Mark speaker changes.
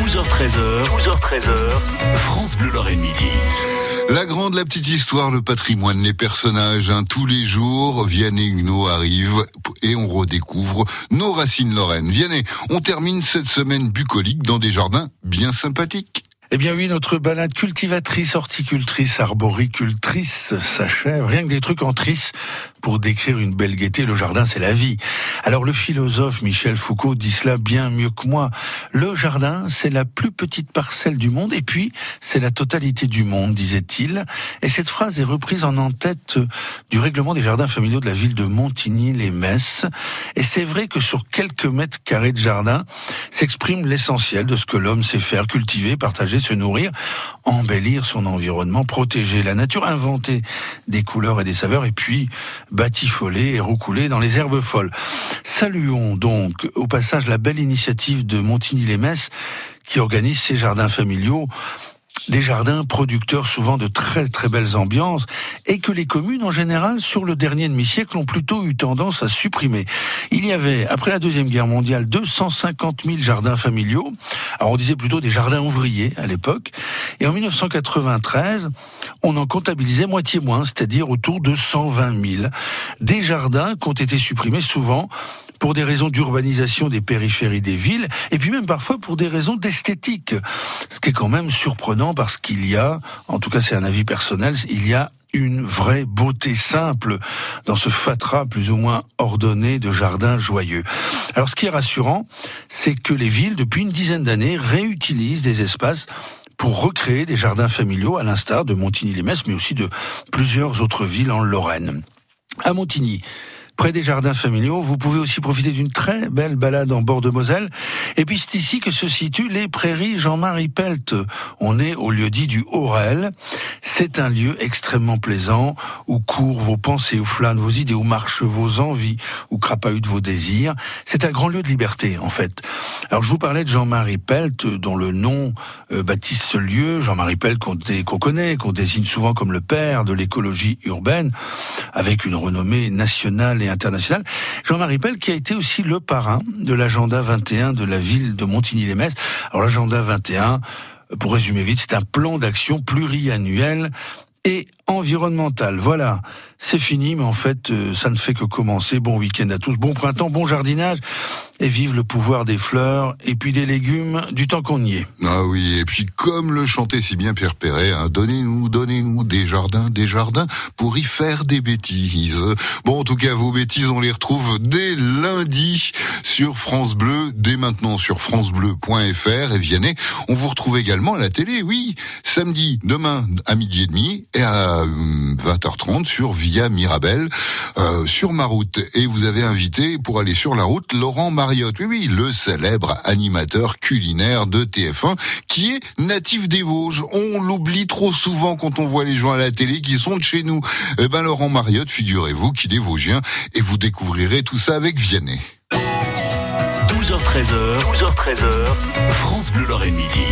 Speaker 1: 12h13h, 12h13h, France Bleu Lorraine Midi.
Speaker 2: La grande, la petite histoire, le patrimoine, les personnages, hein, tous les jours, Vianney Huguenot arrive et on redécouvre nos racines lorraines. Vianney, on termine cette semaine bucolique dans des jardins bien sympathiques.
Speaker 3: Eh bien oui, notre balade cultivatrice, horticultrice, arboricultrice s'achève. Rien que des trucs en trisse pour décrire une belle gaieté. Le jardin, c'est la vie. Alors le philosophe Michel Foucault dit cela bien mieux que moi. Le jardin, c'est la plus petite parcelle du monde et puis c'est la totalité du monde, disait-il. Et cette phrase est reprise en en-tête du règlement des jardins familiaux de la ville de Montigny-les-Messes. Et c'est vrai que sur quelques mètres carrés de jardin s'exprime l'essentiel de ce que l'homme sait faire, cultiver, partager, se nourrir, embellir son environnement, protéger la nature, inventer des couleurs et des saveurs et puis batifolé et roucoulé dans les herbes folles. Saluons donc au passage la belle initiative de Montigny-les-Messes qui organise ces jardins familiaux des jardins producteurs souvent de très très belles ambiances et que les communes en général sur le dernier demi-siècle ont plutôt eu tendance à supprimer. Il y avait, après la Deuxième Guerre mondiale, 250 000 jardins familiaux. Alors on disait plutôt des jardins ouvriers à l'époque. Et en 1993, on en comptabilisait moitié moins, c'est-à-dire autour de 120 000. Des jardins qui ont été supprimés souvent pour des raisons d'urbanisation des périphéries des villes, et puis même parfois pour des raisons d'esthétique. Ce qui est quand même surprenant parce qu'il y a, en tout cas c'est un avis personnel, il y a une vraie beauté simple dans ce fatras plus ou moins ordonné de jardins joyeux. Alors ce qui est rassurant, c'est que les villes, depuis une dizaine d'années, réutilisent des espaces pour recréer des jardins familiaux, à l'instar de Montigny-les-Messes, mais aussi de plusieurs autres villes en Lorraine. À Montigny, près des jardins familiaux. Vous pouvez aussi profiter d'une très belle balade en bord de Moselle. Et puis c'est ici que se situent les prairies Jean-Marie Pelt. On est au lieu dit du Aurel. C'est un lieu extrêmement plaisant où courent vos pensées, où flânent vos idées, où marchent vos envies, où crapahutent vos désirs. C'est un grand lieu de liberté, en fait. Alors je vous parlais de Jean-Marie Pelt, dont le nom euh, baptise ce lieu. Jean-Marie Pelt qu'on connaît, qu'on désigne souvent comme le père de l'écologie urbaine, avec une renommée nationale et international. Jean-Marie Pell qui a été aussi le parrain de l'agenda 21 de la ville de Montigny-les-Messes. Alors l'agenda 21, pour résumer vite, c'est un plan d'action pluriannuel et environnemental. Voilà, c'est fini, mais en fait, euh, ça ne fait que commencer. Bon week-end à tous, bon printemps, bon jardinage, et vive le pouvoir des fleurs et puis des légumes du temps qu'on y est.
Speaker 2: Ah oui, et puis comme le chantait si bien Pierre Perret, hein, donnez-nous, donnez-nous des jardins, des jardins pour y faire des bêtises. Bon, en tout cas, vos bêtises, on les retrouve dès lundi sur France Bleu, dès maintenant sur francebleu.fr et Vianney. On vous retrouve également à la télé, oui, samedi, demain à midi et demi et à 20h30 sur Via Mirabel euh, sur ma route. Et vous avez invité pour aller sur la route Laurent Mariotte. Oui, oui, le célèbre animateur culinaire de TF1 qui est natif des Vosges. On l'oublie trop souvent quand on voit les gens à la télé qui sont de chez nous. Eh ben Laurent Mariotte, figurez-vous qu'il est vosgien et vous découvrirez tout ça avec Vianney.
Speaker 1: 12h13h, 12h13h, France Bleu Lorraine Midi.